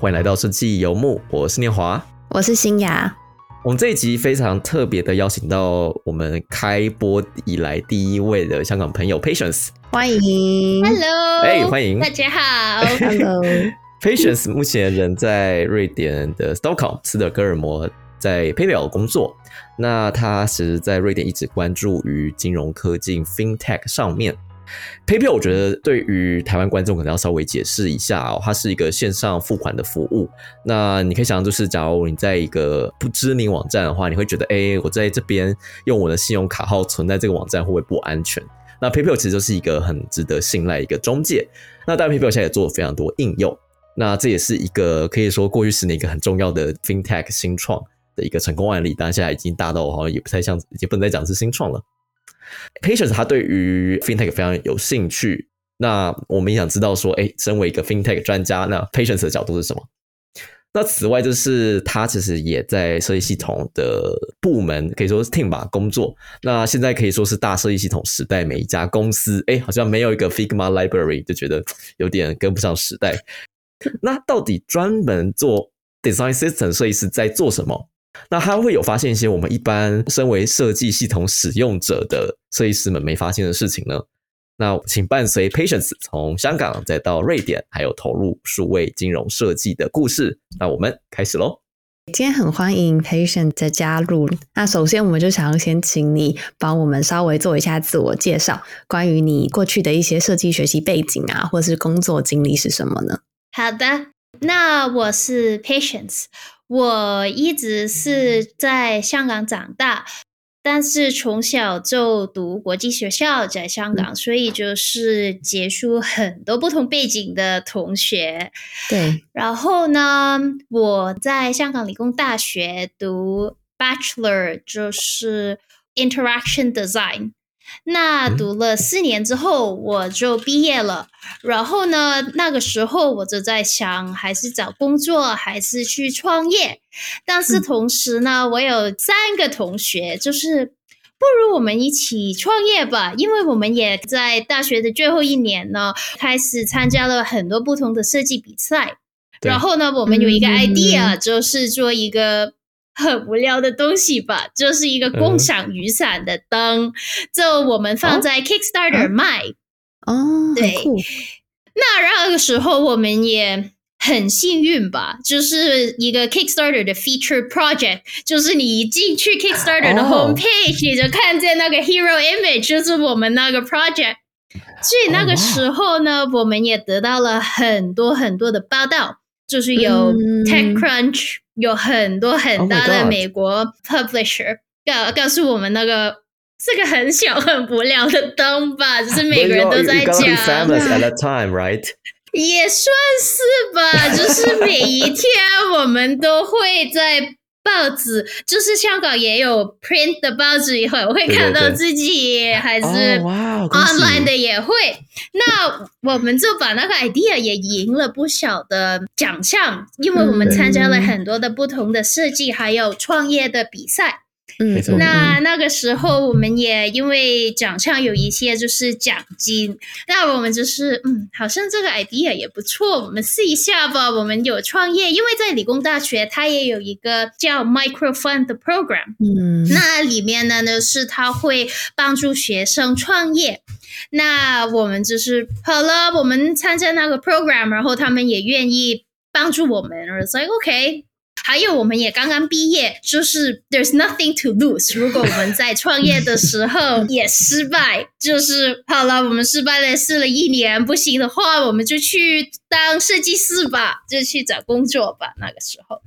欢迎来到设计游牧，我是念华，我是新雅。我们这一集非常特别的邀请到我们开播以来第一位的香港朋友 Patience，欢迎，Hello，哎，欢迎，大家好，Hello，Patience 目前人在瑞典的 Stockholm 斯德哥尔摩在 PayPal 工作，那他其实在瑞典一直关注于金融科技 FinTech 上面。PayPal 我觉得对于台湾观众可能要稍微解释一下哦，它是一个线上付款的服务。那你可以想象，就是假如你在一个不知名网站的话，你会觉得，哎，我在这边用我的信用卡号存在这个网站会不会不安全？那 PayPal 其实就是一个很值得信赖一个中介。那当然，PayPal 现在也做了非常多应用。那这也是一个可以说过去十年一个很重要的 FinTech 新创的一个成功案例。但现在已经大到好像也不太像，已经不能再讲是新创了。Patience 他对于 FinTech 非常有兴趣，那我们也想知道说，哎，身为一个 FinTech 专家，那 Patience 的角度是什么？那此外，就是他其实也在设计系统的部门，可以说是 Team 吧工作。那现在可以说是大设计系统时代，每一家公司，哎，好像没有一个 Figma Library，就觉得有点跟不上时代。那到底专门做 Design System 设计师在做什么？那他会有发现一些我们一般身为设计系统使用者的设计师们没发现的事情呢？那请伴随 Patience 从香港再到瑞典，还有投入数位金融设计的故事。那我们开始喽！今天很欢迎 Patience 的加入。那首先，我们就想要先请你帮我们稍微做一下自我介绍，关于你过去的一些设计学习背景啊，或是工作经历是什么呢？好的，那我是 Patience。我一直是在香港长大，但是从小就读国际学校，在香港，所以就是接触很多不同背景的同学。对，然后呢，我在香港理工大学读 Bachelor，就是 Interaction Design。那读了四年之后，我就毕业了。然后呢，那个时候我就在想，还是找工作，还是去创业。但是同时呢，我有三个同学，就是不如我们一起创业吧，因为我们也在大学的最后一年呢，开始参加了很多不同的设计比赛。然后呢，我们有一个 idea，就是做一个。很无聊的东西吧，就是一个共享雨伞的灯，就我们放在 Kickstarter 卖哦。对，那那个时候我们也很幸运吧，就是一个 Kickstarter 的 feature project，就是你一进去 Kickstarter 的 homepage，你就看见那个 hero image，就是我们那个 project。所以那个时候呢，我们也得到了很多很多的报道，就是有 TechCrunch。有很多很大的美国 publisher 告告诉我们那个是个很小很无聊的灯吧，就是每个人都在讲。Famous at that time, right？也算是吧，就是每一天我们都会在。报纸就是香港也有 print 的报纸，以后我会看到自己还是 online 的也会。那我们就把那个 idea 也赢了不少的奖项，因为我们参加了很多的不同的设计还有创业的比赛。嗯，那那个时候我们也因为奖项有一些就是奖金，那我们就是嗯，好像这个 idea 也不错，我们试一下吧。我们有创业，因为在理工大学它也有一个叫 Micro Fund 的 program，嗯，那里面呢呢是它会帮助学生创业。那我们就是好了，我们参加那个 program，然后他们也愿意帮助我们，我说 OK。还有，我们也刚刚毕业，就是 there's nothing to lose。如果我们在创业的时候也失败，就是好了，我们失败了，试了一年不行的话，我们就去当设计师吧，就去找工作吧。那个时候，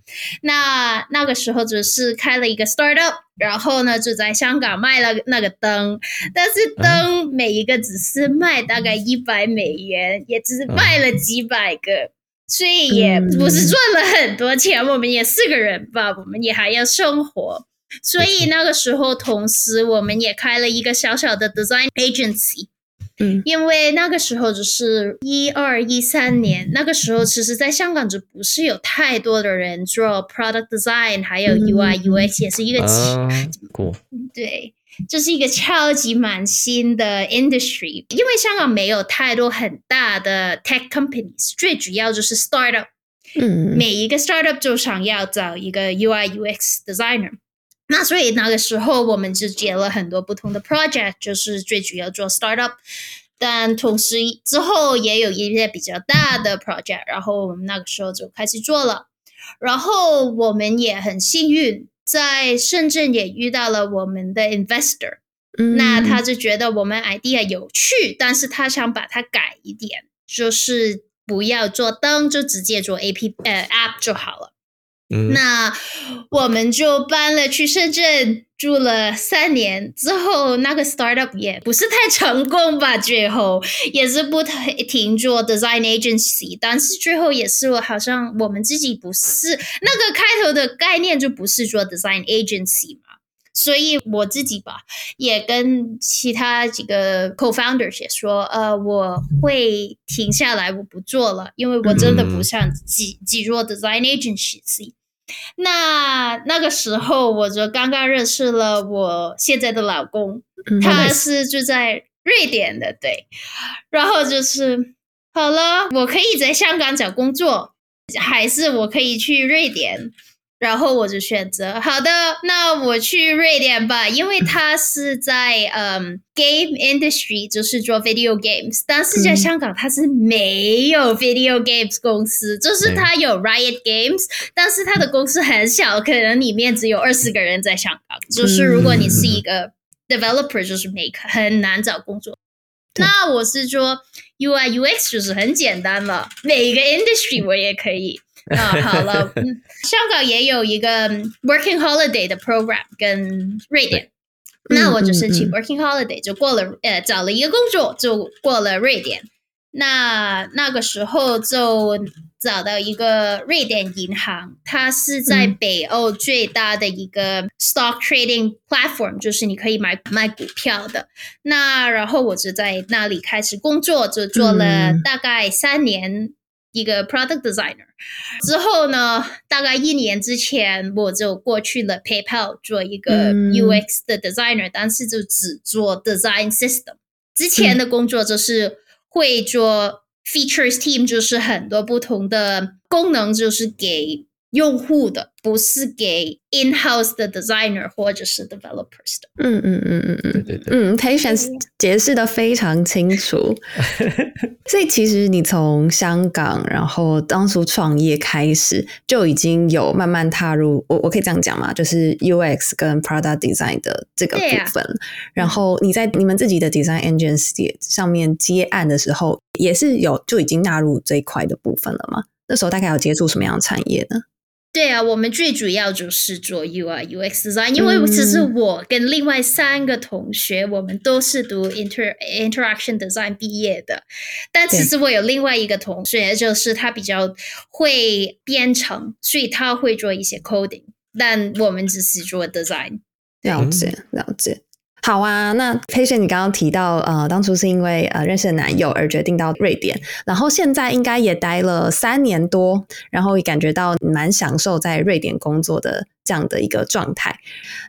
那那个时候只是开了一个 startup，然后呢就在香港卖了那个灯，但是灯每一个只是卖大概一百美元，也只是卖了几百个。所以也不是赚了很多钱，我们也四个人吧，我们也还要生活。所以那个时候，同时我们也开了一个小小的 design agency。嗯，因为那个时候就是一二一三年，那个时候其实在香港就不是有太多的人做 product design，还有 UI UX 也是一个过对。这是一个超级满新的 industry，因为香港没有太多很大的 tech companies，最主要就是 startup。嗯，每一个 startup 就想要找一个 UI UX designer。那所以那个时候我们就接了很多不同的 project，就是最主要做 startup，但同时之后也有一些比较大的 project，然后我们那个时候就开始做了。然后我们也很幸运，在深圳也遇到了我们的 investor，、嗯那他就觉得我们 idea 有趣，但是他想把它改一点，就是不要做灯，就直接做 A P 呃 app 就好了。嗯，那我们就搬了去深圳，住了三年之后，那个 startup 也不是太成功吧，最后也是不太停做 design agency，但是最后也是好像我们自己不是那个开头的概念就不是做 design agency 嘛。所以我自己吧，也跟其他几个 co-founders 也说，呃，我会停下来，我不做了，因为我真的不嗯想挤挤做 design agency。那那个时候，我就刚刚认识了我现在的老公，嗯他是住在瑞典的，对。然后就是好了，我可以在香港找工作，还是我可以去瑞典？然后我就选择好的，那我去瑞典吧，因为他是在嗯 game industry，就是做 video games，但是在嗯香港他是没有 video games 公司，就是他有 Riot Games，但是他的公司很小，可能里面只有二十个人在香港。就是如果你是一个 developer，就是没很难找工作。那我是说 UI UX 就是很简单了，每一个 industry 我也可以。啊，好了，嗯，香港也有一个 working holiday 的 program，跟瑞典。那我就申请嗯嗯 working holiday，就过了，呃，找了一个工作，就过了瑞典。那那个时候就找到一个瑞典银行，它是在嗯北欧最大的一个 stock trading platform，就是你可以买卖股票的。那然后我就在那里开始工作，就做了嗯大概三年。一个 product designer 之后呢，大概一年之前我就过去了 PayPal 做一个嗯 UX 的 designer，、但是就只做 design system。之前的工作就是会做 features team，就是很多不同的功能，就是给用户的，不是给 in-house 的 designer 或者是 developers 的。嗯嗯嗯嗯嗯对对对，嗯，patience 解释的非常清楚。所以其实你从香港，然后当初创业开始，就已经有慢慢踏入，我我可以这样讲嘛，就是 UX 跟 Product Design 的这个部分。然后你在你们自己的 Design Agency 上面接案的时候，也是有就已经纳入这一块的部分了吗？那时候大概有接触什么样的产业呢？对啊，我们最主要就是做 UI UX design，因为其实嗯我跟另外三个同学，我们都是读 inter interaction design 毕业的，但其对实我有另外一个同学，就是他比较会编程，所以他会做一些 coding，但我们只是做 design。了解，了解。好啊，那 Patient 你刚刚提到，呃，当初是因为呃认识了男友而决定到瑞典，然后现在应该也待了三年多，然后也感觉到蛮享受在瑞典工作的这样的一个状态。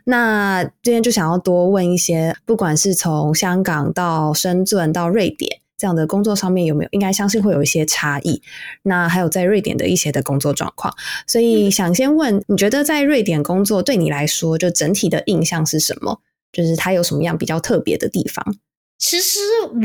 那今天就想要多问一些，不管是从香港到深圳到瑞典这样的工作上面有没有，应该相信会有一些差异。那还有在瑞典的一些的工作状况，所以想先问，你觉得在瑞典工作对你来说，就整体的印象是什么？就是它有什么样比较特别的地方？其实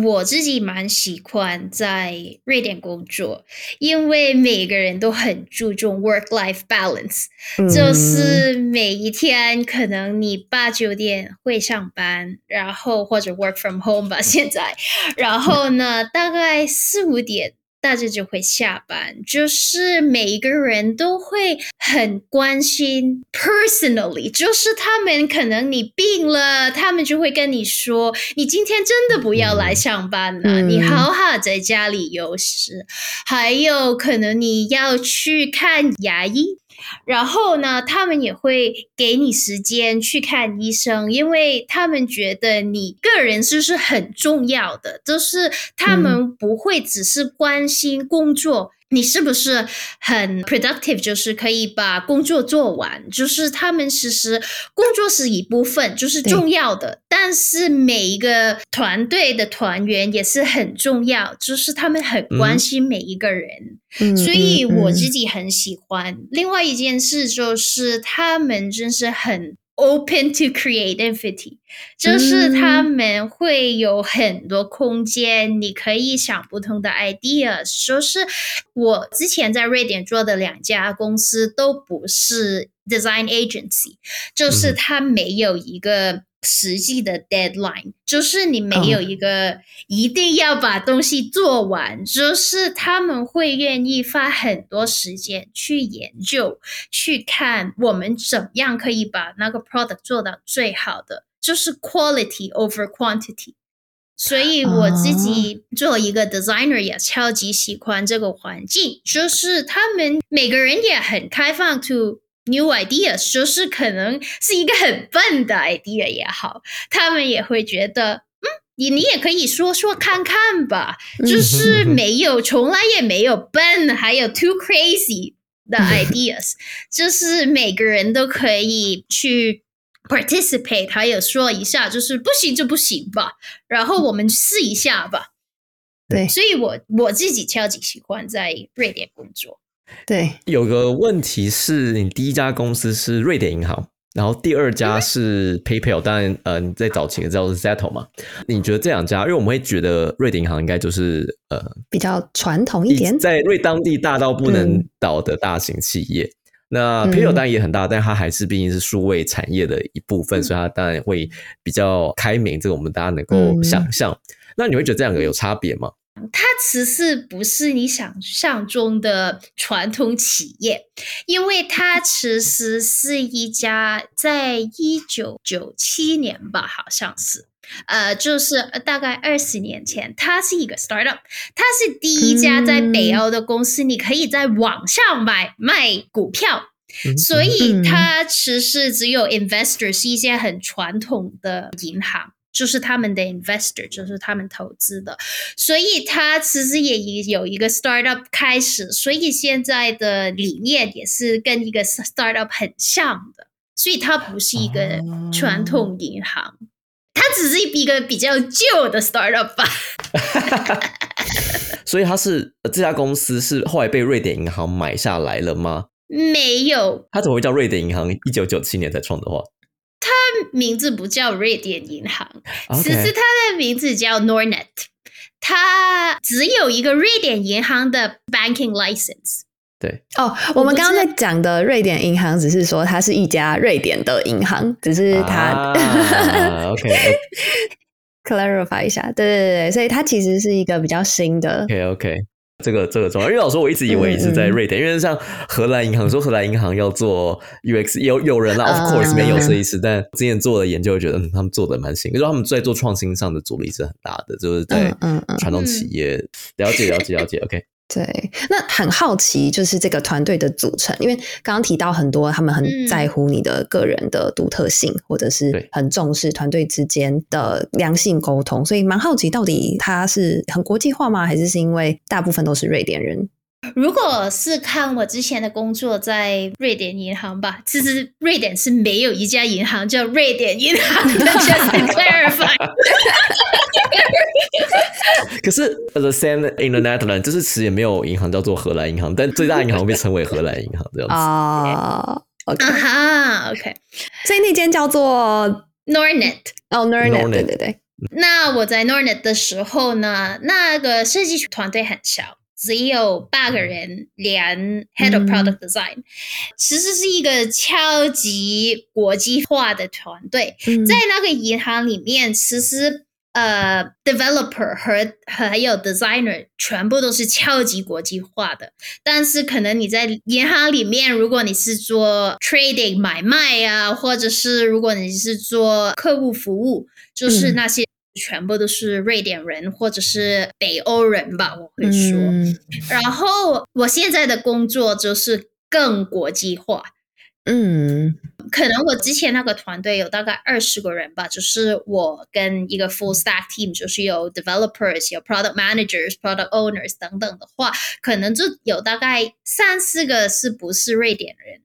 我自己蛮喜欢在瑞典工作，因为每个人都很注重 work-life balance，、嗯就是每一天可能你八九点会上班，然后或者 work from home 吧，现在，然后呢，大概四五点。大家就会下班，就是每一个人都会很关心 personally，就是他们可能你病了，他们就会跟你说，你今天真的不要来上班了，嗯。你好好在家里休息。还有可能你要去看牙医，然后呢，他们也会给你时间去看医生，因为他们觉得你个人是是很重要的，就是他们不会只是关心工作。你是不是很 productive？就是可以把工作做完。就是他们其实工作是一部分，就是重要的。但是每一个团队的团员也是很重要，就是他们很关心每一个人。所以我自己很喜欢。另外一件事就是他们真是很。Open to creativity，就是他们会有很多空间，你可以想不同的 ideas。就是我之前在瑞典做的两家公司都不是 design agency，就是它没有一个。实际的 deadline 就是你没有一个一定要把东西做完，就是他们会愿意花很多时间去研究、去看我们怎么样可以把那个 product 做到最好的，就是 quality over quantity。所以我自己做一个 designer 也超级喜欢这个环境，就是他们每个人也很开放 to。New ideas 就是可能是一个很笨的 idea 也好，他们也会觉得，嗯，你你也可以说说看看吧，就是没有，从来也没有笨，还有 too crazy 的 ideas，就是每个人都可以去 participate，还有说一下，就是不行就不行吧，然后我们试一下吧。对，所以我我自己超级喜欢在瑞典工作。对，有个问题是你第一家公司是瑞典银行，然后第二家是 PayPal，当然，呃，你在早期知道是 Settle 嘛？你觉得这两家，因为我们会觉得瑞典银行应该就是呃比较传统一点，在瑞当地大到不能倒的大型企业。那 PayPal 当然也很大，但它还是毕竟是数位产业的一部分，所以它当然会比较开明，这个我们大家能够想象。那你会觉得这两个有差别吗？它其实不是你想象中的传统企业，因为它其实是一家在一九九七年吧，好像是，呃，就是大概二十年前，它是一个 startup，它是第一家在北欧的公司，你可以在网上买卖股票，所以它其实只有 investor 是一些很传统的银行。就是他们的 investor，就是他们投资的，所以他其实也有一个 startup 开始，所以现在的理念也是跟一个 startup 很像的，所以它不是一个传统银行，它只是一个比较旧的 startup 吧。所以它是这家公司是后来被瑞典银行买下来了吗？没有，它怎么会叫瑞典银行？一九九七年才创的话。它名字不叫瑞典银行，其实它的名字叫 Nordnet，它只有一个瑞典银行的 banking license。对，哦，我们刚刚在讲的瑞典银行，只是说它是一家瑞典的银行，只是它 OK，clarify 一下，对对对，所以它其实是一个比较新的。OK OK。这个这个重要，因为老师我一直以为是在瑞典，因为像荷兰银行说荷兰银行要做 UX，有有人啦，Of course 没有设计师，但之前做的研究觉得他们做的蛮行，就是他们在做创新上的阻力是很大的，就是在传统企业。了解了解了解，OK。对，那很好奇，就是这个团队的组成，因为刚刚提到很多，他们很在乎你的个人的独特性，或者是很重视团队之间的良性沟通，所以蛮好奇，到底他是很国际化吗？还是是因为大部分都是瑞典人？如果是看我之前的工作在瑞典银行吧，其实瑞典是没有一家银行叫瑞典银行的，just clarify。可是 the same in the Netherlands，就是其实也没有银行叫做荷兰银行，但最大银行被称为荷兰银行这样子啊。OK，哈，OK，所以那间叫做 Nordnet。哦，Nordnet，对对对。那我在 Nordnet 的时候呢，那个设计团队很小。只有八个人，连 head of product design，其实是一个超级国际化的团队。在那个银行里面，其实呃，developer 和还有 designer 全部都是超级国际化的。但是可能你在银行里面，如果你是做 trading 买卖啊，或者是如果你是做客户服务，就是那些。全部都是瑞典人或者是北欧人吧，我会说。然后我现在的工作就是更国际化，嗯。可能我之前那个团队有大概二十个人吧，就是我跟一个 full stack team，就是有 developers、有 product managers、product owners 等等的话，可能就有大概三四个是不是瑞典人，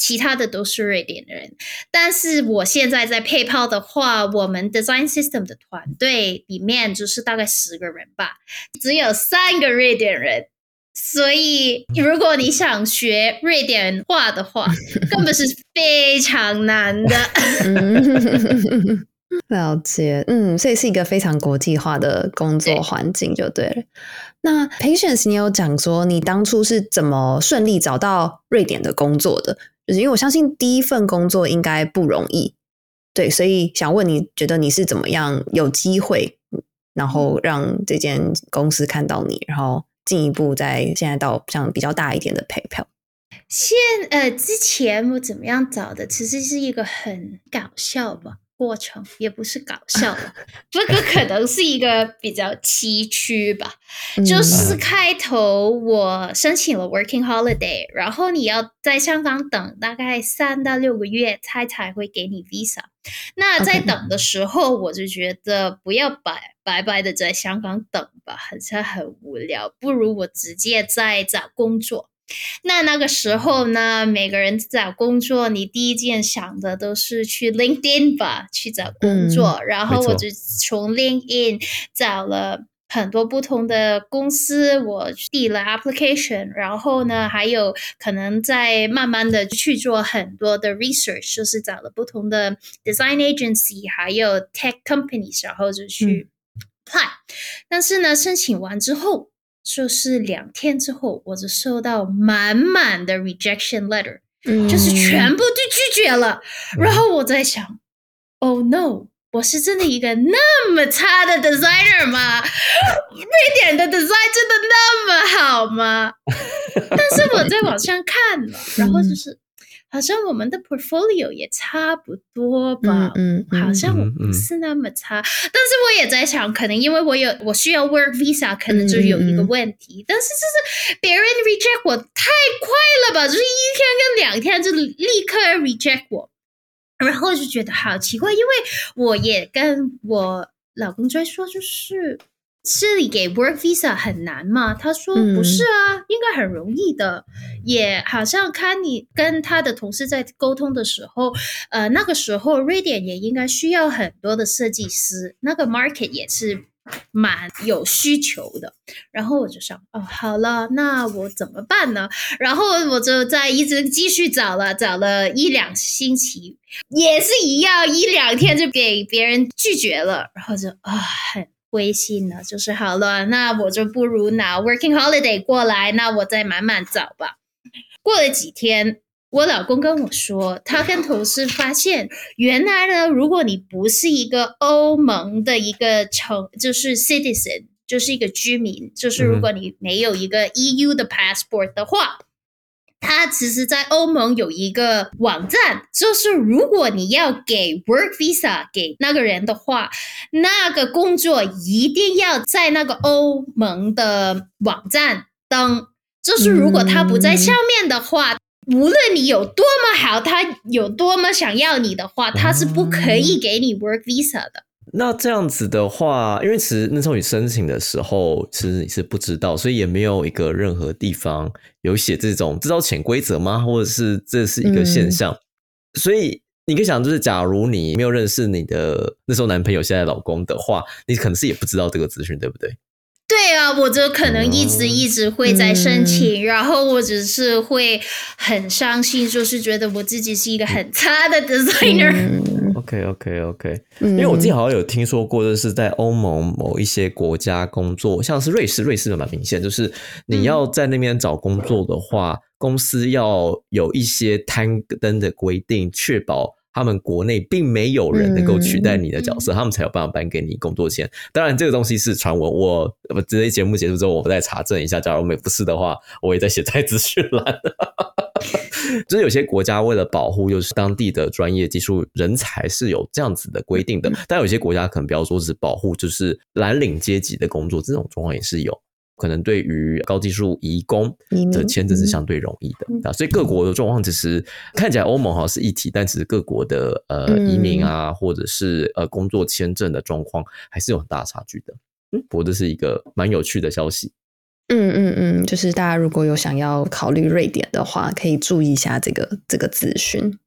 其他的都是瑞典人。但是我现在在配套的话，我们 design system 的团队里面就是大概十个人吧，只有三个瑞典人。所以，如果你想学瑞典话的话，根本是非常难的。嗯，了解，嗯，所以是一个非常国际化的工作环境，就对了。那 Patience，你有讲说你当初是怎么顺利找到瑞典的工作的？就是因为我相信第一份工作应该不容易，对，所以想问你觉得你是怎么样有机会，然后让这间公司看到你，然后。进一步在现在到像比较大一点的 PayPal，现呃之前我怎么样找的，其实是一个很搞笑吧过程，也不是搞笑的，这个可能是一个比较崎岖吧。就是开头我申请了 Working Holiday，然后你要在香港等大概三到六个月，他才会给你 Visa。那在等的时候，我就觉得不要白白白的在香港等吧，好像很无聊，不如我直接在找工作。那那个时候呢，每个人找工作，你第一件想的都是去 LinkedIn 吧，去找工作。然后我就从 LinkedIn 找了。很多不同的公司，我递了 application，然后呢，还有可能在慢慢的去做很多的 research，就是找了不同的 design agency，还有 tech companies，然后就去 apply。但是呢，申请完之后，就是两天之后，我就收到满满的 rejection letter，就是全部都拒绝了。然后我在想，Oh no！我是真的一个那么差的 designer 吗？瑞典的 design 真的那么好吗？但是我在网上看了，然后就 是好像我们的 portfolio 也差不多吧，嗯，好像我不是那么差。但是我也在想，可能因为我有我需要 work visa，可能就有一个问题。但是就是别人 reject 我太快了吧，就是一天跟两天就立刻 reject 我。然后就觉得好奇怪，因为我也跟我老公在说，就是这里给 work visa 很难嘛？他说不是啊，应该很容易的。也好像看你跟他的同事在沟通的时候，呃，那个时候瑞典也应该需要很多的设计师，那个 market 也是。蛮有需求的，然后我就想，哦，好了，那我怎么办呢？然后我就在一直继续找了，找了一两星期，也是一样，一两天就给别人拒绝了，然后就啊，很灰心了，就是好了，那我就不如拿 working holiday 过来，那我再慢慢找吧。过了几天。我老公跟我说，他跟同事发现，原来呢，如果你不是一个欧盟的一个城，就是 citizen，就是一个居民，就是如果你没有一个 EU 的 passport 的话，他其实在欧盟有一个网站，就是如果你要给 work visa 给那个人的话，那个工作一定要在那个欧盟的网站登，就是如果他不在上面的话。无论你有多么好，他有多么想要你的话，他是不可以给你 work visa 的。那这样子的话，因为其实那时候你申请的时候，其实你是不知道，所以也没有一个任何地方有写这种知道潜规则吗？或者是这是一个现象？所以你可以想，就是假如你没有认识你的那时候男朋友，现在老公的话，你可能是也不知道这个资讯，对不对？对啊，我就可能一直一直会在申请，然后我只是会很伤心，就是觉得我自己是一个很 差的 designer。OK OK OK，因为我自己好像有听说过，就是在欧盟某一些国家工作，像是瑞士，瑞士的蛮明显，就是你要在那边找工作的话，公司要有一些摊登的规定，确保。他们国内并没有人能够取代你的角色，他们才有办法颁给你工作签。当然，这个东西是传闻。我直接节目结束之后，我再查证一下。假如没不是的话，我也在写在资讯栏。就是有些国家为了保护就是当地的专业技术人才，是有这样子的规定的。但有些国家可能不要说是保护，就是蓝领阶级的工作，这种状况也是有。可能对于高技术移工的签证是相对容易嗯的啊。所以各国的状况其实看起来欧盟好像是一体，但其实各国的呃嗯移民啊，或者是呃工作签证的状况还是有很大的差距的。嗯，不过这是一个蛮有趣的消息。嗯嗯嗯，就是大家如果有想要考虑瑞典的话，可以注意一下这个这个资讯。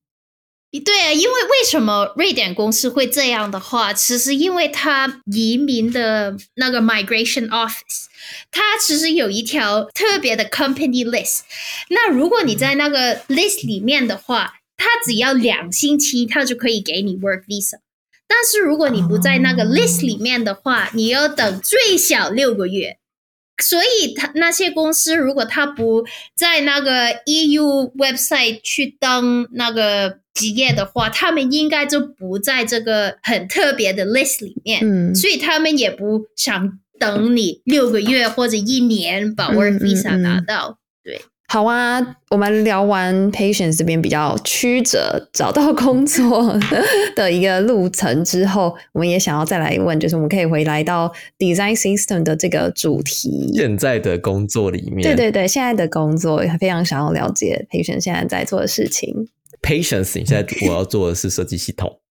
对啊，因为为什么瑞典公司会这样的话，其实因为它移民的那个 migration office，它其实有一条特别的 company list。那如果你在那个 list 里面的话，它只要两星期，它就可以给你 work visa。但是如果你不在那个 list 里面的话，你要等最小六个月。所以，他那些公司如果他不在那个 EU website 去登那个职业的话，他们应该就不在这个很特别的 list 里面。嗯，所以他们也不想等你六个月或者一年把嗯 work 嗯 visa 嗯拿到。好啊，我们聊完 Patience 这边比较曲折找到工作的一个路程之后，我们也想要再来问，就是我们可以回来到 Design System 的这个主题。现在的工作里面，对对对，现在的工作非常想要了解 Patience 现在在做的事情。Patience，你现在我要做的是设计系统，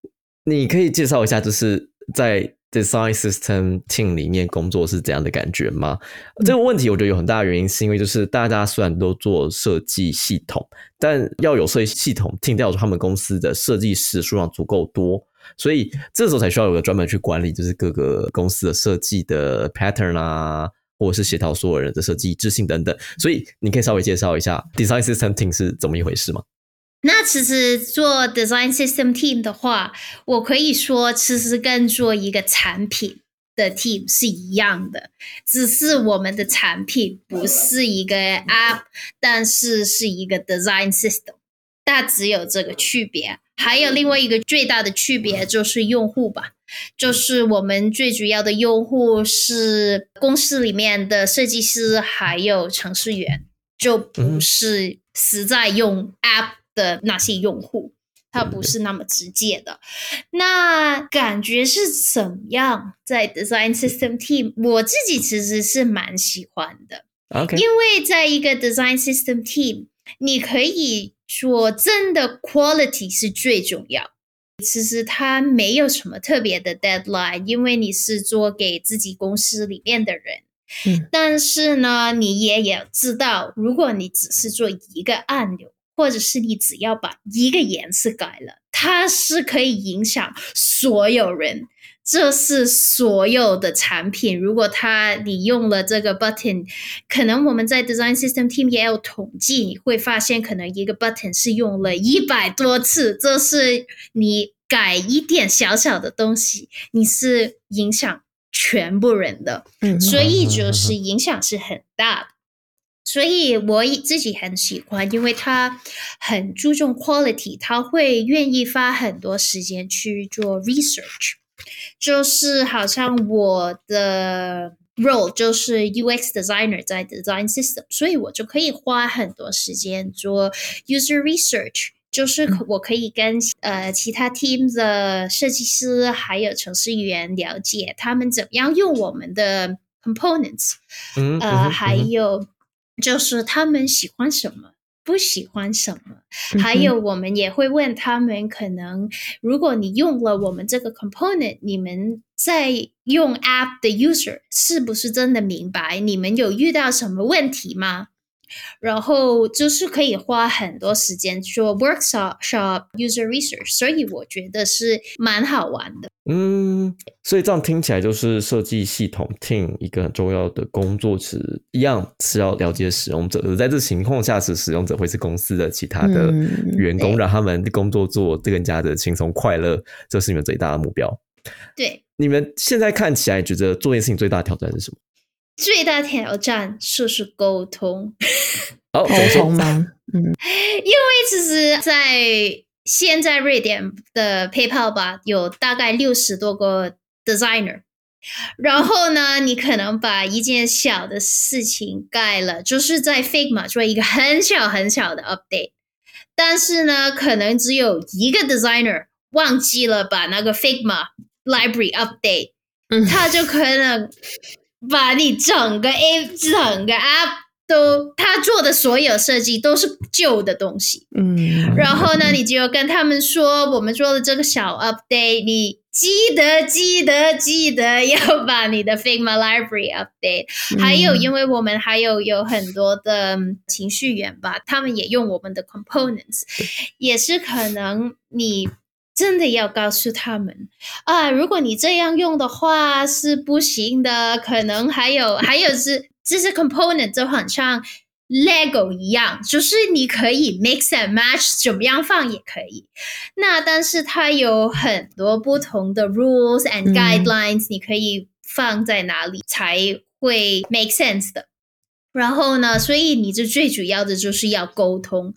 你可以介绍一下，就是在 Design System Team 里面工作是怎样的感觉吗？这个问题我觉得有很大的原因，是因为就是大家虽然都做设计系统，但要有设计系统 team 掉他们公司的设计师数量足够多。所以这时候才需要有个专门去管理，就是各个公司的设计的 pattern 啊，或者是协调所有人的设计一致性等等。所以你可以稍微介绍一下 Design System Team 是怎么一回事吗？那其实做 design system team 的话，我可以说其实跟做一个产品的 team 是一样的，只是我们的产品不是一个 app，但是是一个 design system，大只有这个区别。还有另外一个最大的区别就是用户吧，就是我们最主要的用户是公司里面的设计师还有程序员，就不是实在用 app。的那些用户，它不是那么直接的。那感觉是怎么样？在 Design System Team，我自己其实是蛮喜欢的。OK，因为在一个 Design System Team，你可以说真的 quality 是最重要。其实它没有什么特别的 deadline，因为你是做给自己公司里面的人。嗯，但是呢，你也要知道，如果你只是做一个按钮。或者是你只要把一个颜色改了，它是可以影响所有人。这是所有的产品，如果它你用了这个 button，可能我们在 design system team 也有统计，你会发现可能一个 button 是用了一百多次。这是你改一点小小的东西，你是影响全部人的，嗯，所以就是影响是很大的。所以我自己很喜欢，因为他很注重 quality，他会愿意花很多时间去做 research。就是好像我的 role 就是 UX designer 在 design system，所以我就可以花很多时间做 user research。就是我可以跟呃其他 team 的设计师还有程序员了解他们怎么样用我们的 components，嗯，呃，还有。就是他们喜欢什么，不喜欢什么，还有我们也会问他们，可能如果你用了我们这个 component，你们在用 app 的 user 是不是真的明白？你们有遇到什么问题吗？然后就是可以花很多时间做 workshop shop user research，所以我觉得是蛮好玩的。嗯，所以这样听起来就是设计系统 team 一个很重要的工作，是一样是要了解使用者。而在这情况下，是使用者会是公司的其他的员工，嗯、让他们工作做更加的轻松快乐，这是你们最大的目标。对，你们现在看起来觉得做这件事情最大的挑战是什么？最大挑战就是沟通。哦，沟通吗？嗯，因为其实，在现在瑞典的 PayPal 吧，有大概六十多个 designer。然后呢，你可能把一件小的事情盖了，就是在 Figma 做一个很小很小的 update，但是呢，可能只有一个 designer 忘记了把那个 Figma library update，、嗯、他就可能把你整个 A 整个 App 都他做的所有设计都是旧的东西，嗯，然后呢，你就跟他们说，我们做的这个小 update，你记得记得记得要把你的 Figma library update。还有，因为我们还有有很多的情绪员吧，他们也用我们的 components，也是可能你真的要告诉他们啊，如果你这样用的话是不行的，可能还有 还有是这些 component 就很像 Lego 一样，就是你可以 mix and match，怎么样放也可以。那但是它有很多不同的 rules and guidelines，、你可以放在哪里才会 make sense 的。然后呢，所以你这最主要的就是要沟通，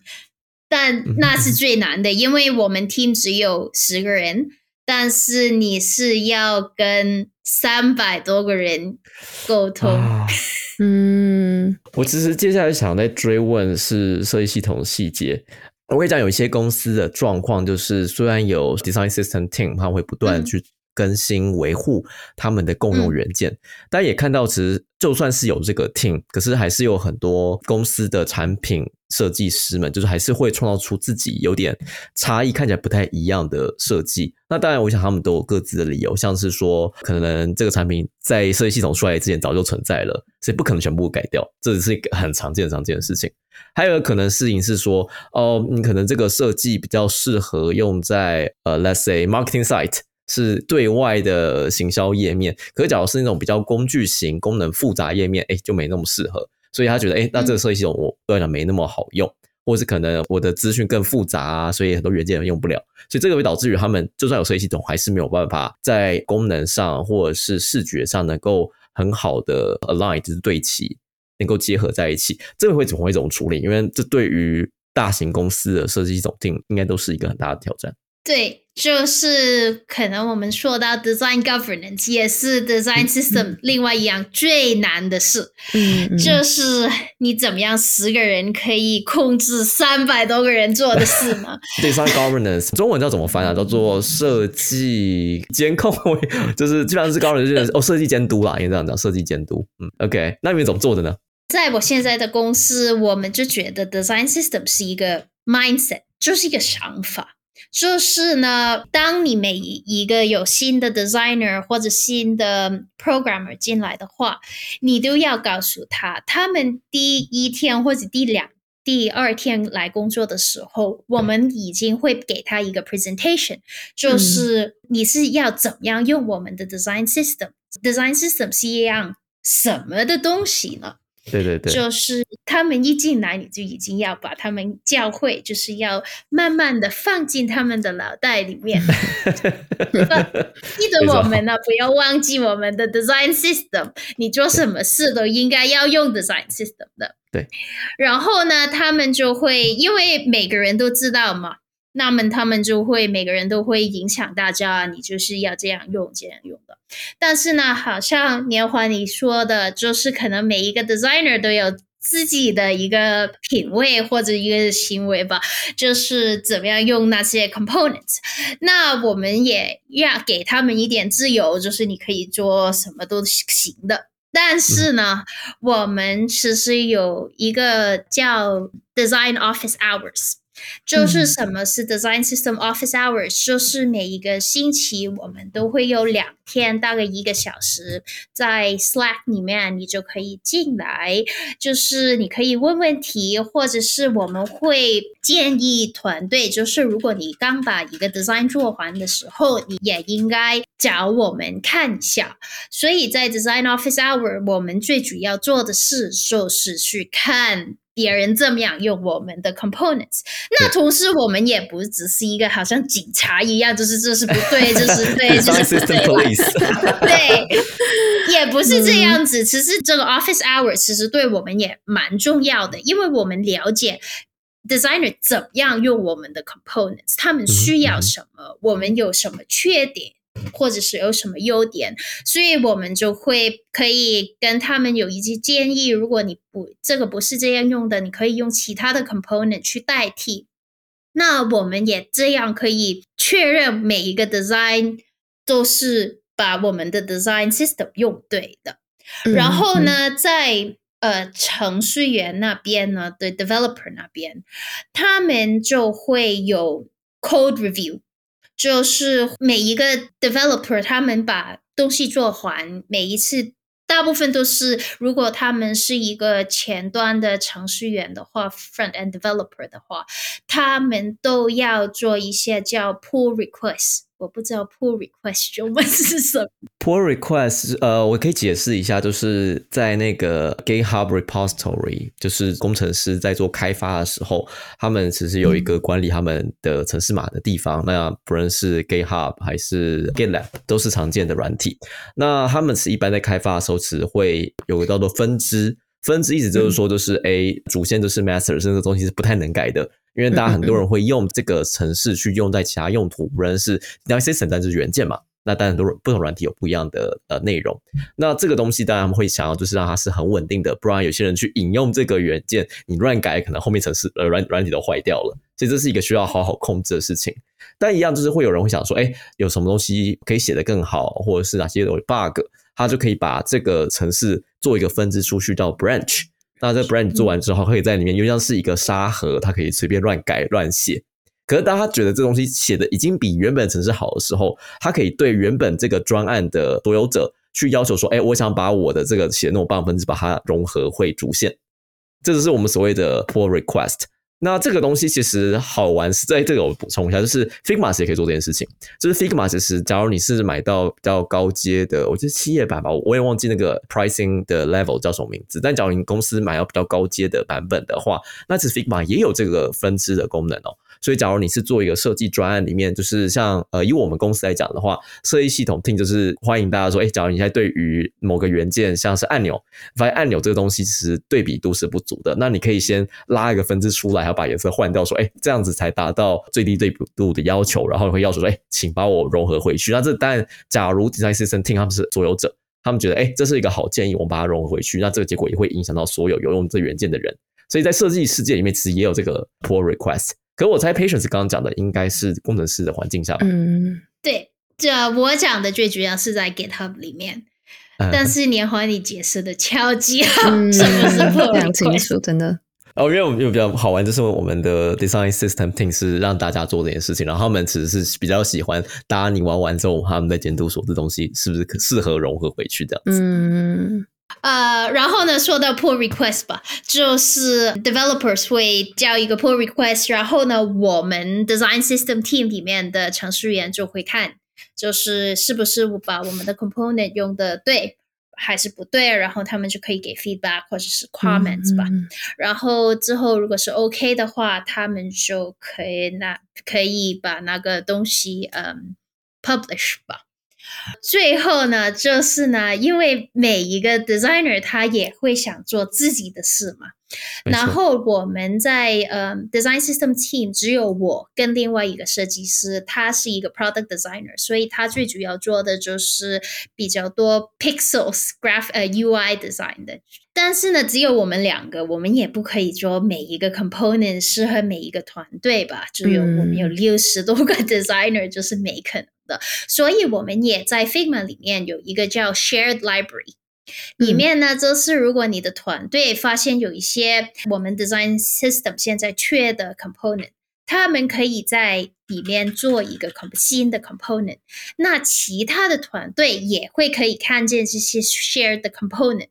但那是最难的，因为我们 team 只有十个人，但是你是要跟三百多个人沟通。啊 嗯我其实接下来想再追问是设计系统的细节。我会讲有一些公司的状况，就是虽然有 design system team，他会不断去更新维护他们的共用元件，但也看到其实就算是有这个 team，可是还是有很多公司的产品设计师们，就是还是会创造出自己有点差异、看起来不太一样的设计。那当然，我想他们都有各自的理由，像是说，可能这个产品在设计系统出来之前早就存在了，所以不可能全部改掉，这只是一个很常见、常见的事情。还有可能事情是说，哦，你可能这个设计比较适合用在呃，let's say marketing site 是对外的行销页面，可是假如是那种比较工具型、功能复杂页面，哎，就没那么适合。所以他觉得，哎，那这个设计系统我对我来讲没那么好用，或者是可能我的资讯更复杂啊，所以很多元件用不了。所以这个会导致于他们就算有设计系统，还是没有办法在功能上或者是视觉上能够很好的 align，就是对齐。能够结合在一起，这个会怎么会怎么处理？因为这对于大型公司的设计系统定应该都是一个很大的挑战。对，就是可能我们说到 design governance 也是 design system 另外一样最难的事，嗯，嗯就是你怎么样十个人可以控制三百多个人做的事呢？Design governance 中文叫怎么翻啊？叫做设计监控，就是基本上是 governance 就是哦，设计监督啦，应该这样讲，设计监督。嗯，OK，那你们怎么做的呢？在我现在的公司，我们就觉得 design system 是一个 mindset，就是一个想法。就是呢，当你每一一个有新的 designer 或者新的 programmer 进来的话，你都要告诉他，他们第一天或者第两、第二天来工作的时候，我们已经会给他一个 presentation，就是你是要怎么样用我们的 design system。design system 是一样什么的东西呢？对对对，就是他们一进来，你就已经要把他们教会，就是要慢慢的放进他们的脑袋里面。记得我们呢，不要忘记我们的 design system。你做什么事都应该要用 design system 的。对。然后呢，他们就会因为每个人都知道嘛，那么他们就会每个人都会影响大家，你就是要这样用这样用的。但是呢，好像年华你说的，就是可能每一个 designer 都有自己的一个品味或者一个行为吧，就是怎么样用那些 components。那我们也要给他们一点自由，就是你可以做什么都行的。但是呢，我们其实有一个叫 design office hours。就是什么是 design system office hours？就是每一个星期我们都会有两天，大概一个小时，在 Slack 里面你就可以进来，就是你可以问问题，或者是我们会建议团队，就是如果你刚把一个 design 做完的时候，你也应该找我们看一下。所以在 design office hour，我们最主要做的事就是去看。别人怎么样用我们的 components？那同时我们也不只是一个好像警察一样，就是这是不对，这是对，这是不对。对，也不是这样子。其实这个 office hour 其实对我们也蛮重要的，因为我们了解 designer 怎么样用我们的 components，他们需要什么，我们有什么缺点。或者是有什么优点，所以我们就会可以跟他们有一些建议。如果你不这个不是这样用的，你可以用其他的 component 去代替。那我们也这样可以确认每一个 design 都是把我们的 design system 用对的。然后呢，在呃程序员那边呢，对 developer 那边，他们就会有 code review，就是每一个 developer 他们把东西做完，每一次。大部分都是，如果他们是一个前端的程序员的话，front end developer 的话，他们都要做一些叫 pull request。我不知道 pull request 中文 是什么。pull request，呃，我可以解释一下，就是在那个 GitHub repository，就是工程师在做开发的时候，他们其实有一个管理他们的城市码的地方。那不论是 GitHub 还是 GitLab，都是常见的软体。那他们是一般在开发的时候，只会有个叫做分支。分支意思就是说，就是 A 主线就是 master，这个东西是不太能改的。因为大家很多人会用这个程式去用在其他用途，无论是 system 但是元件嘛，那当然都不同软体有不一样的呃内容。那这个东西当然会想要就是让它是很稳定的，不然有些人去引用这个元件，你乱改，可能后面程式呃软软体都坏掉了。所以这是一个需要好好控制的事情。但一样就是会有人会想说，哎，有什么东西可以写得更好，或者是哪些有 bug，他就可以把这个程式做一个分支出去到 branch。那这 brand 做完之后，可以在里面，就像是一个沙盒，它可以随便乱改乱写。可是当他觉得这东西写的已经比原本城市好的时候，他可以对原本这个专案的所有者去要求说：“哎，我想把我的这个写的那种半分支把它融合会主线。”这就是我们所谓的 pull request。那这个东西其实好玩是在这个我补充一下，就是 Figma 也可以做这件事情。就是 Figma 其实，假如你是买到比较高阶的，我觉得企业版吧，我也忘记那个 pricing 的 level 叫什么名字。但假如你公司买到比较高阶的版本的话，那其实 Figma 也有这个分支的功能哦。所以，假如你是做一个设计专案，里面就是像呃，以我们公司来讲的话，设计系统听就是欢迎大家说，哎，假如你在对于某个元件，像是按钮，发现按钮这个东西其实对比度是不足的，那你可以先拉一个分支出来，然后把颜色换掉，说，哎，这样子才达到最低对比度的要求，然后会要求说，哎，请把我融合回去。那这当然，假如 design system 听他们是所有者，他们觉得，哎，这是一个好建议，我们把它融合回去，那这个结果也会影响到所有有用这元件的人。所以在设计世界里面，其实也有这个 pull request。可我猜，patience 刚刚讲的应该是工程师的环境下。嗯，对，这我讲的最主要是在 GitHub 里面，但是年华你解释的超级 好，什么是非常清楚，真的。哦，因为我们比较好玩，就是我们的 design system team 是让大家做这件事情，然后他们其实是比较喜欢，大家你玩完之后，他们在监督说这东西是不是可适合融合回去这样子。嗯。呃，然后呢，说到 pull request 吧，就是 developers 会交一个 pull request，然后呢，我们 design system team 里面的程序员就会看，就是是不是把我们的 component 用的对还是不对，然后他们就可以给 feedback 或者是 comments 吧。然后之后如果是 OK 的话，他们就可以那可以把那个东西嗯 publish 吧。最后呢，就是呢，因为每一个 designer 他也会想做自己的事嘛。然后我们在呃 design system team 只有我跟另外一个设计师，他是一个 product designer，所以他最主要做的就是比较多 pixels graph 呃 UI design 的。但是呢，只有我们两个，我们也不可以说每一个 component 适合每一个团队吧。只有我们有六十多个 designer，就是没可能的。所以我们也在 Figma 里面有一个叫 shared library。里面呢，就是如果你的团队发现有一些我们 design system 现在缺的 component，他们可以在里面做一个新的 component，那其他的团队也会可以看见这些 shared 的 component。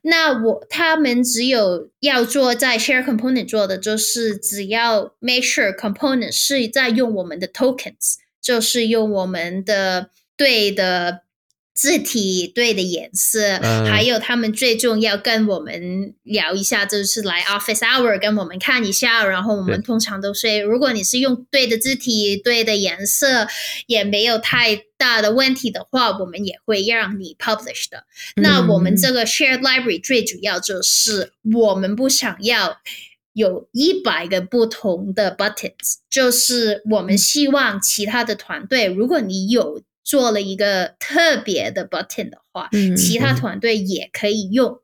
那我他们只有要做在 share component 做的，就是只要 make sure component 是在用我们的 tokens，就是用我们的对的。字体对的颜色，还有他们最重要跟我们聊一下，就是来 office hour 跟我们看一下。然后我们通常都是，如果你是用对的字体、对的颜色，也没有太大的问题的话，我们也会让你 publish 的。那我们这个 shared library 最主要就是，我们不想要有一百个不同的 buttons，就是我们希望其他的团队，如果你有。做了一个特别的 button 的话，其他团队也可以用，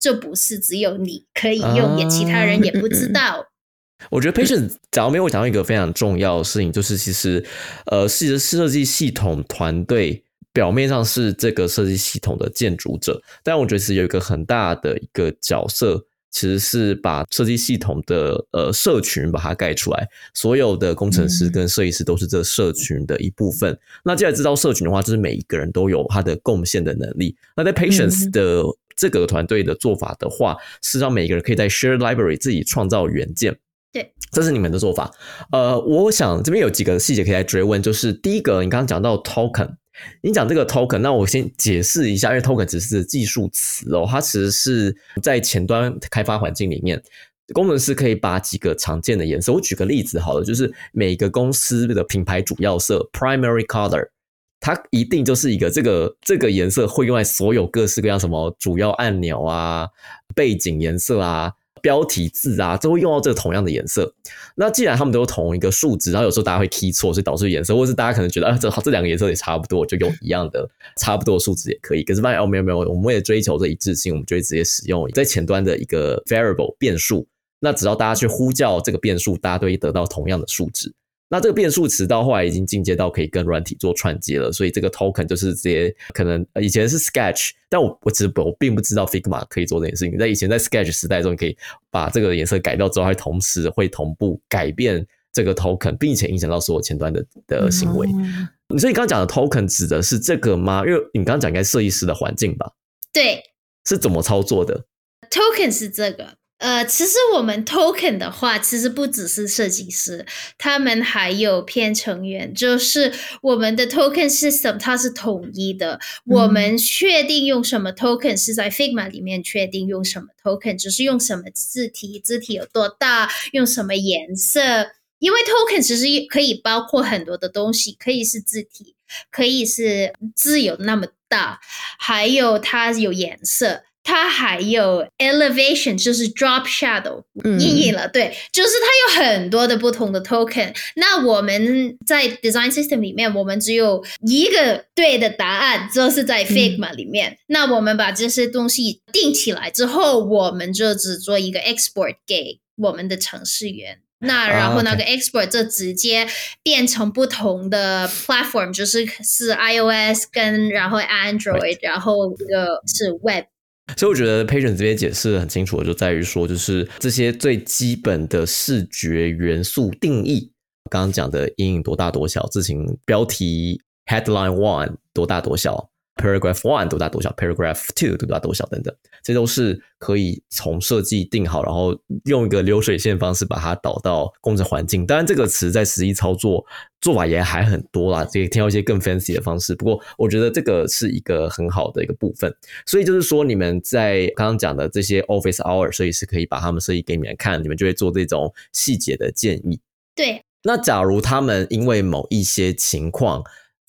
这不是只有你可以用，也其他人也不知道。我觉得 patient 讲到没有讲到一个非常重要的事情，就是其实呃，是设计系统团队表面上是这个设计系统的建筑者，但我觉得是有一个很大的一个角色，其实是把设计系统的呃社群把它盖出来，所有的工程师跟设计师都是这社群的一部分。那既然知道社群的话，就是每一个人都有他的贡献的能力。那在 Patience 的这个团队的做法的话，是让每一个人可以在 Shared Library 自己创造元件。对，这是你们的做法。呃，我想这边有几个细节可以来追问，就是第一个，你刚刚讲到 token，你讲这个 token，那我先解释一下，因为 token 只是技术词哦，它其实是在前端开发环境里面，工程师可以把几个常见的颜色，我举个例子好了，就是每个公司的品牌主要色 primary color，它一定就是一个这个这个颜色会用在所有各式各样什么主要按钮啊、背景颜色啊。标题字啊，都会用到这个同样的颜色。那既然他们都有同一个数值，然后有时候大家会 key 错，所以导致颜色，或是大家可能觉得啊，这这两个颜色也差不多，就用一样的差不多的数值也可以。可是发现哦，没有没有，我们为了追求这一致性，我们就会直接使用在前端的一个 variable 变数。那只要大家去呼叫这个变数，大家都会得到同样的数值。那这个变数词到后来已经进阶到可以跟软体做串接了，所以这个 token 就是直接可能以前是 Sketch，但我我其实我并不知道 Figma 可以做这件事情。在以前在 Sketch 时代中，可以把这个颜色改掉之后，还同时会同步改变这个 token，并且影响到所有前端的的行为。所以你刚刚讲的 token 指的是这个吗？因为你刚刚讲应该设计师的环境吧？对，是怎么操作的？token 是这个。呃，其实我们 token 的话，其实不只是设计师，他们还有偏成员，就是我们的 token system 它是统一的。我们确定用什么 token 是在 Figma 里面确定用什么 token，只是用什么字体，字体有多大，用什么颜色。因为 token 其实可以包括很多的东西，可以是字体，可以是字有那么大，还有它有颜色。它还有 elevation，就是 drop shadow，意义了。对，就是它有很多的不同的 token。那我们在 design system 里面，我们只有一个对的答案，就是在 Figma 里面。那我们把这些东西定起来之后，我们就只做一个 export 给我们的程序员。那然后那个 export 就直接变成不同的 platform，就是是 iOS 跟然后 Android，然后一个是 web。所以我觉得 Patient 这边解释的很清楚，就在于说，就是这些最基本的视觉元素定义，刚刚讲的阴影多大多小，字形标题 Headline One 多大多小。Paragraph one 多大多小，Paragraph two 多大多小等等，这都是可以从设计定好，然后用一个流水线方式把它导到工程环境。当然，这个词在实际操作做法也还很多啦，可以听到一些更 fancy 的方式。不过，我觉得这个是一个很好的一个部分。所以就是说，你们在刚刚讲的这些 Office Hour 设计是可以把他们设计给你们看，你们就会做这种细节的建议。对。那假如他们因为某一些情况，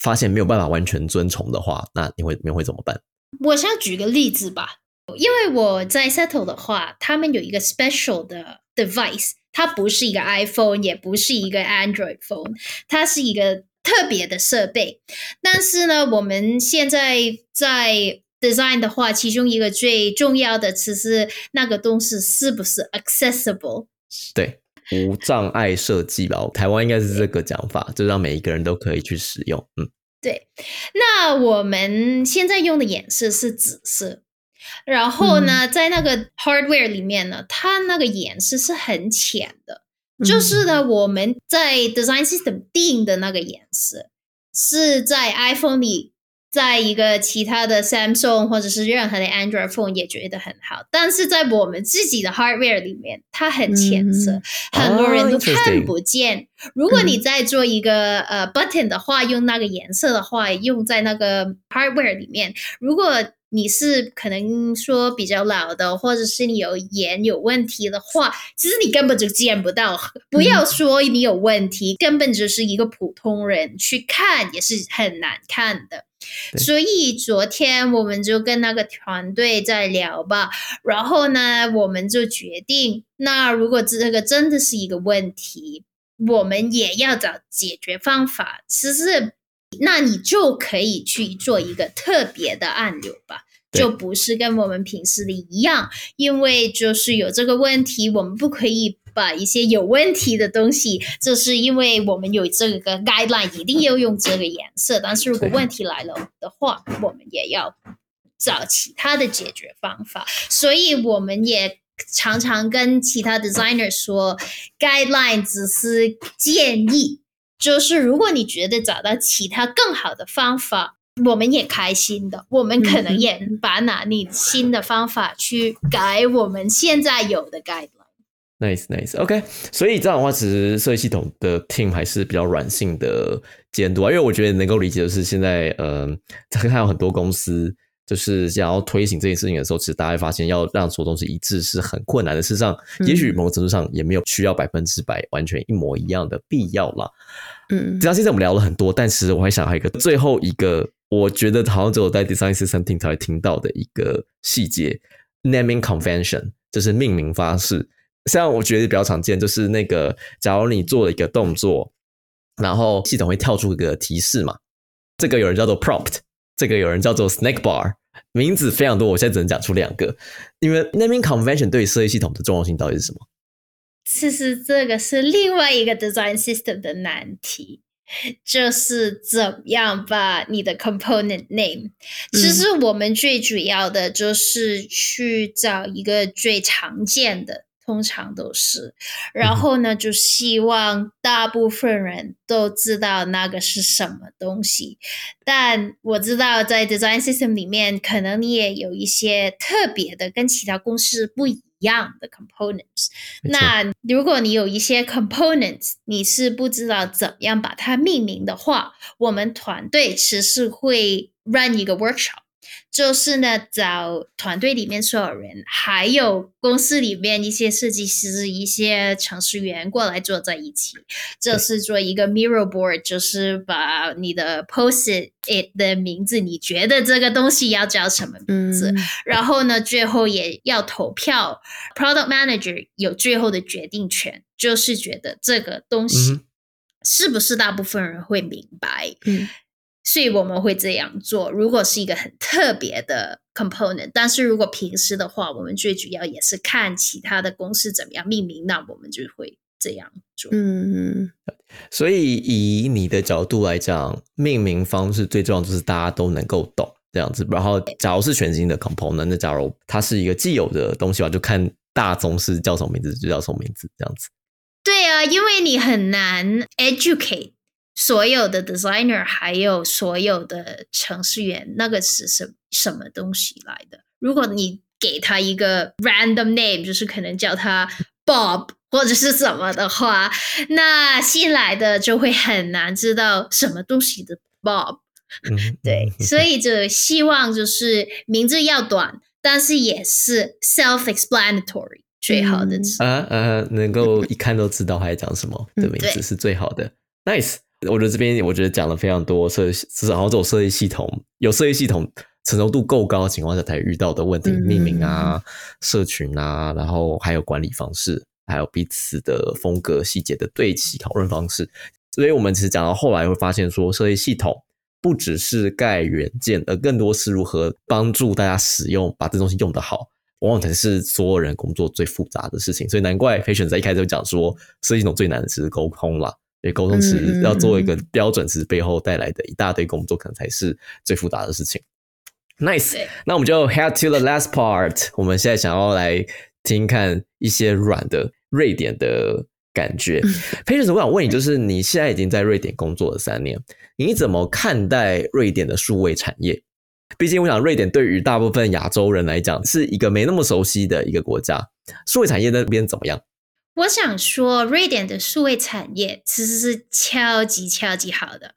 发现没有办法完全遵从的话，那你会你会怎么办？我先举个例子吧，因为我在 Settle 的话，他们有一个 special 的 device，它不是一个 iPhone，也不是一个 Android phone，它是一个特别的设备。但是呢，我们现在在 design 的话，其中一个最重要的其实那个东西是不是 accessible？对。无障碍设计吧，台湾应该是这个讲法，就让每一个人都可以去使用。嗯，对。那我们现在用的颜色是紫色，然后呢，在那个 hardware 里面呢，它那个颜色是很浅的，就是呢，我们在 design system 定的那个颜色是在 iPhone 里。在一个其他的 Samsung 或者是任何的 Android phone 也觉得很好，但是在我们自己的 hardware 里面，它很浅色，很多人都看不见。如果你在做一个呃 button 的话，用那个颜色的话，用在那个 hardware 里面，如果你是可能说比较老的，或者是你有眼有问题的话，其实你根本就见不到。不要说你有问题，根本就是一个普通人去看也是很难看的。所以昨天我们就跟那个团队在聊吧，然后呢，我们就决定，那如果这个真的是一个问题，我们也要找解决方法。其实，那你就可以去做一个特别的按钮吧，就不是跟我们平时的一样，因为就是有这个问题，我们不可以把一些有问题的东西，就是因为我们有这个 guideline，一定要用这个颜色。但是如果问题来了的话，我们也要找其他的解决方法。所以我们也常常跟其他 designer 说，guideline 只是建议，就是如果你觉得找到其他更好的方法。我们也开心的，我们可能也把拿你新的方法去改我们现在有的 guideline。Nice, nice. OK，所以这样的话，其实设计系统的 team 还是比较软性的监督啊，因为我觉得能够理解的是，现在呃，看有很多公司就是想要推行这件事情的时候，其实大家会发现要让所有东西一致是很困难的。事实上，也许某种程度上也没有需要百分之百完全一模一样的必要啦。嗯，这样现在我们聊了很多，但其实我还想还有一个最后一个。我觉得好像只有在 design system 听才会听到的一个细节，naming convention 就是命名方式。像我觉得比较常见，就是那个假如你做了一个动作，然后系统会跳出一个提示嘛。这个有人叫做 prompt，这个有人叫做 snake bar，名字非常多。我现在只能讲出两个，因为 naming convention 对于设计系统的重要性到底是什么？其实这个是另外一个 design system 的难题。就是怎么样把你的 component name，其实我们最主要的就是去找一个最常见的，通常都是，然后呢，就希望大部分人都知道那个是什么东西。但我知道在 design system 里面，可能你也有一些特别的，跟其他公司不一。样的 components，那如果你有一些 components，你是不知道怎么样把它命名的话，我们团队其实会 run 一个 workshop。就是呢，找团队里面所有人，还有公司里面一些设计师、一些程序员过来坐在一起，就是做一个 mirror board，就是把你的 post it 的名字，你觉得这个东西要叫什么名字？然后呢，最后也要投票，product manager 有最后的决定权，就是觉得这个东西是不是大部分人会明白？嗯。所以我们会这样做。如果是一个很特别的 component，但是如果平时的话，我们最主要也是看其他的公司怎么样命名，那我们就会这样做。嗯，所以以你的角度来讲，命名方式最重要就是大家都能够懂这样子。然后，假如是全新的 component，那假如它是一个既有的东西话，就看大宗是叫什么名字就叫什么名字这样子。对啊，因为你很难 educate。所有的 designer 还有所有的程序员，那个是什什么东西来的？如果你给他一个 random name，就是可能叫他 Bob 或者是什么的话，那新来的就会很难知道什么东西的 Bob。对，所以就希望就是名字要短，但是也是 self-explanatory 最好的啊啊，能够一看都知道他在讲什么的名字是最好的。Nice。我觉得这边我觉得讲了非常多设，至少这种设计系统有设计系统成熟度够高的情况下才遇到的问题，命名啊、社群啊，然后还有管理方式，还有彼此的风格细节的对齐讨论方式。所以我们其实讲到后来会发现，说设计系统不只是盖元件，而更多是如何帮助大家使用，把这东西用得好，往往才是所有人工作最复杂的事情。所以难怪裴选在一开始就讲说，设计系统最难的是沟通了。所以沟通词要做一个标准词背后带来的一大堆工作，可能才是最复杂的事情。Nice，那我们就 head to the last part。我们现在想要来听看一些软的瑞典的感觉。Patience，我想问你，就是你现在已经在瑞典工作了三年，你怎么看待瑞典的数位产业？毕竟我想，瑞典对于大部分亚洲人来讲，是一个没那么熟悉的一个国家。数位产业那边怎么样？我想说，瑞典的数位产业其实是超级超级好的。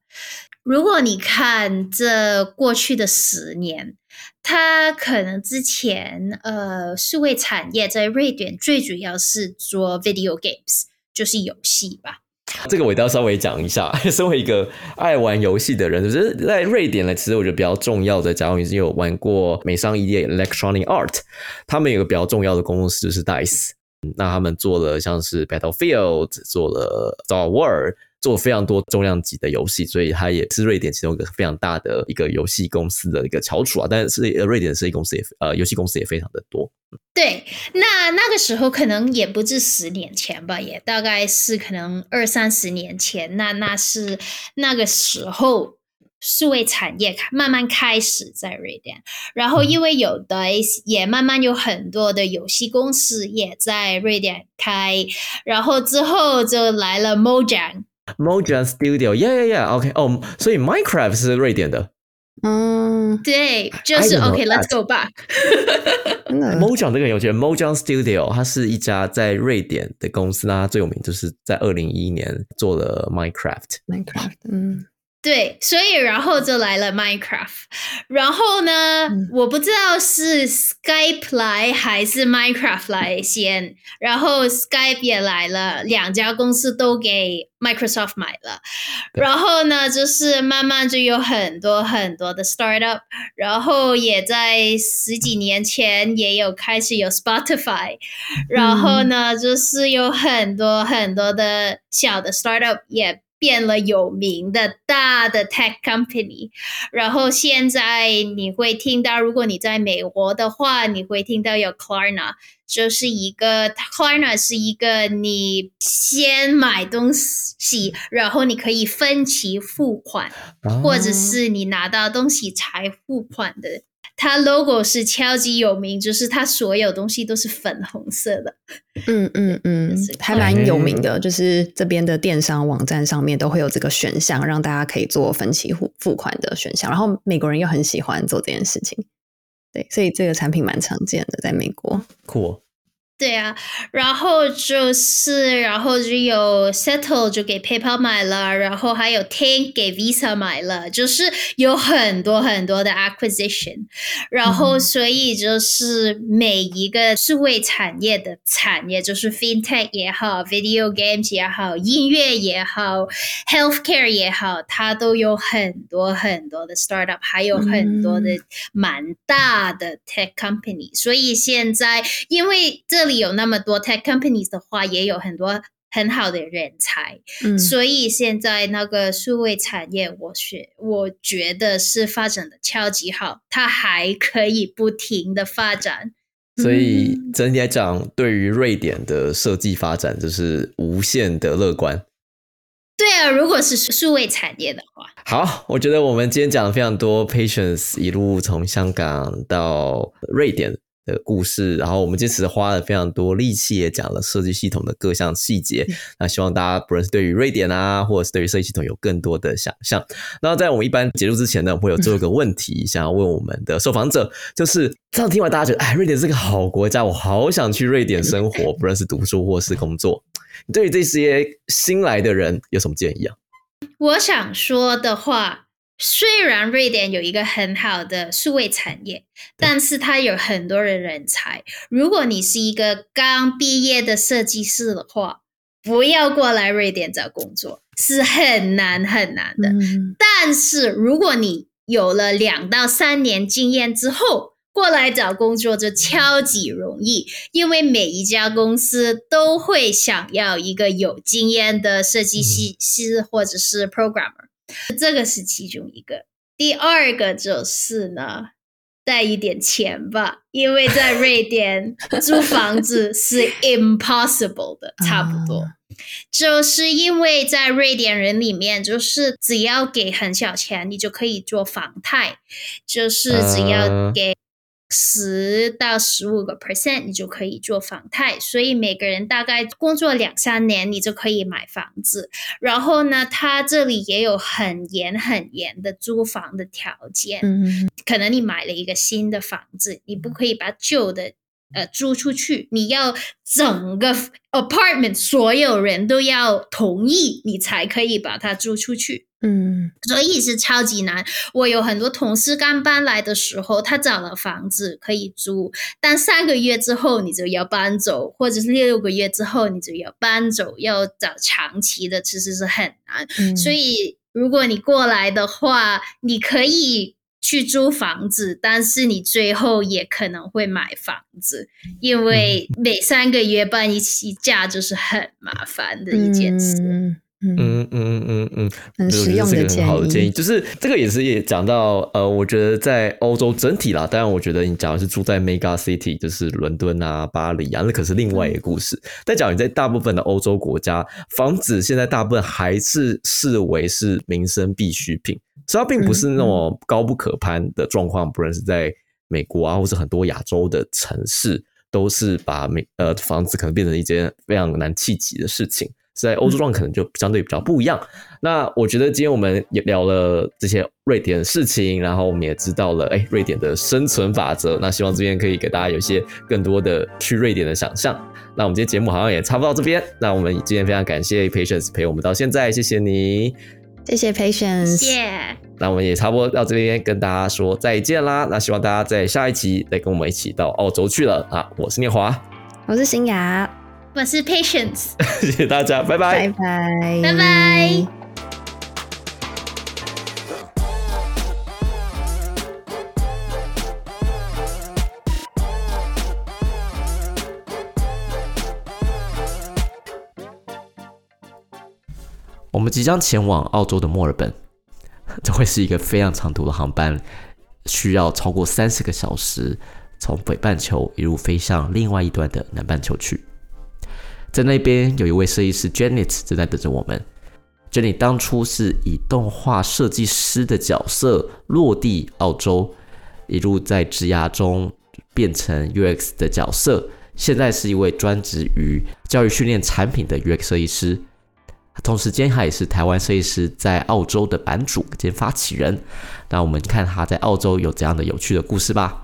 如果你看这过去的十年，它可能之前呃，数位产业在瑞典最主要是做 video games，就是游戏吧。这个我一定要稍微讲一下。身为一个爱玩游戏的人，就是在瑞典呢，其实我觉得比较重要的，假如你是有玩过美商 EDA Electronic Art，他们有个比较重要的公司就是 Dice。那他们做了像是 Battlefield，做了 Star War，做非常多重量级的游戏，所以它也是瑞典其中一个非常大的一个游戏公司的一个翘楚啊。但是瑞典的设计公司也呃游戏公司也非常的多。对，那那个时候可能也不止十年前吧，也大概是可能二三十年前。那那是那个时候。数位产业慢慢开始在瑞典，然后因为有的也慢慢有很多的游戏公司也在瑞典开，然后之后就来了 Mojang，Mojang Studio，Yeah Yeah Yeah，OK，哦，所以 Minecraft 是瑞典的，嗯，对，就是 OK，Let's go back。Mojang 这个我觉得 Mojang Studio 它是一家在瑞典的公司那最有名就是在二零一一年做了 Minecraft，Minecraft，嗯。对，所以然后就来了 Minecraft，然后呢，我不知道是 Skype 来还是 Minecraft 来先，然后 Skype 也来了，两家公司都给 Microsoft 买了，然后呢，就是慢慢就有很多很多的 startup，然后也在十几年前也有开始有 Spotify，然后呢，就是有很多很多的小的 startup 也。变了有名的大的 tech company，然后现在你会听到，如果你在美国的话，你会听到有 Klarna，就是一个 Klarna 是一个你先买东西，然后你可以分期付款，或者是你拿到东西才付款的。它 logo 是超级有名，就是它所有东西都是粉红色的。嗯嗯嗯，还蛮有名的。就是这边的电商网站上面都会有这个选项，让大家可以做分期付付款的选项。然后美国人又很喜欢做这件事情，对，所以这个产品蛮常见的，在美国。酷。对啊，然后就是，然后就有 Settle 就给 PayPal 买了，然后还有 Tank 给 Visa 买了，就是有很多很多的 acquisition，然后所以就是每一个数位产业的产业，就是 FinTech 也好，Video Games 也好，音乐也好，Healthcare 也好，它都有很多很多的 startup，还有很多的蛮大的 tech company，所以现在因为这。里有那么多 tech companies 的话，也有很多很好的人才，嗯，所以现在那个数位产业，我学我觉得是发展的超级好，它还可以不停的发展。所以整体来讲，对于瑞典的设计发展，就是无限的乐观。对啊，如果是数位产业的话，好，我觉得我们今天讲了非常多，Patience 一路从香港到瑞典。的故事，然后我们这次花了非常多力气，也讲了设计系统的各项细节。那希望大家不论是对于瑞典啊，或者是对于设计系统有更多的想象。那在我们一般结束之前呢，我会有最后一个问题想要问我们的受访者，就是这样听完大家觉得，哎，瑞典是个好国家，我好想去瑞典生活，不论是读书或是工作。你对于这些新来的人有什么建议啊？我想说的话。虽然瑞典有一个很好的数位产业，但是它有很多的人才。如果你是一个刚毕业的设计师的话，不要过来瑞典找工作，是很难很难的。但是如果你有了两到三年经验之后，过来找工作就超级容易，因为每一家公司都会想要一个有经验的设计师或者是 programmer。这个是其中一个，第二个就是呢，带一点钱吧，因为在瑞 典租房子是 impossible 的，差不多，就是因为在瑞典人里面，就是只要给很小钱，你就可以做房贷，就是只要给。十到十五个 percent，你就可以做房贷，所以每个人大概工作两三年，你就可以买房子。然后呢，他这里也有很严很严的租房的条件。嗯，可能你买了一个新的房子，你不可以把旧的呃租出去，你要整个 apartment 所有人都要同意，你才可以把它租出去。嗯，所以是超级难。我有很多同事刚搬来的时候，他找了房子可以租，但三个月之后你就要搬走，或者是六个月之后你就要搬走，要找长期的，其实是很难。所以如果你过来的话，你可以去租房子，但是你最后也可能会买房子，因为每三个月搬一次家就是很麻烦的一件事。嗯嗯嗯嗯嗯，很对我实用的觉得这个很好的建议，就是这个也是也讲到呃，我觉得在欧洲整体啦，当然我觉得你讲的是住在 mega city，就是伦敦啊、巴黎啊，那可是另外一个故事。但讲你在大部分的欧洲国家，房子现在大部分还是视为是民生必需品，所以它并不是那种高不可攀的状况，不论是在美国啊，或是很多亚洲的城市，都是把美呃房子可能变成一件非常难企及的事情。在欧洲状可能就相对比较不一样。那我觉得今天我们也聊了这些瑞典的事情，然后我们也知道了哎瑞典的生存法则。那希望这边可以给大家有一些更多的去瑞典的想象。那我们今天节目好像也差不多到这边。那我们今天非常感谢 Patience 陪我们到现在，谢谢你。谢谢 Patience，谢、那我们也差不多到这边跟大家说再见啦。那希望大家在下一期再跟我们一起到澳洲去了啊！我是念华，我是新雅，我是 Patience，谢谢大家，拜拜拜拜，拜拜。我们即将前往澳洲的墨尔本，这会是一个非常长途的航班，需要超过三十个小时，从北半球一路飞向另外一端的南半球去。在那边有一位设计师 Janet 正在等着我们。Jenny 当初是以动画设计师的角色落地澳洲，一路在职涯中变成 UX 的角色，现在是一位专职于教育训练产品的 UX 设计师。同时间，他也是台湾设计师在澳洲的版主兼发起人。那我们看他在澳洲有怎样的有趣的故事吧。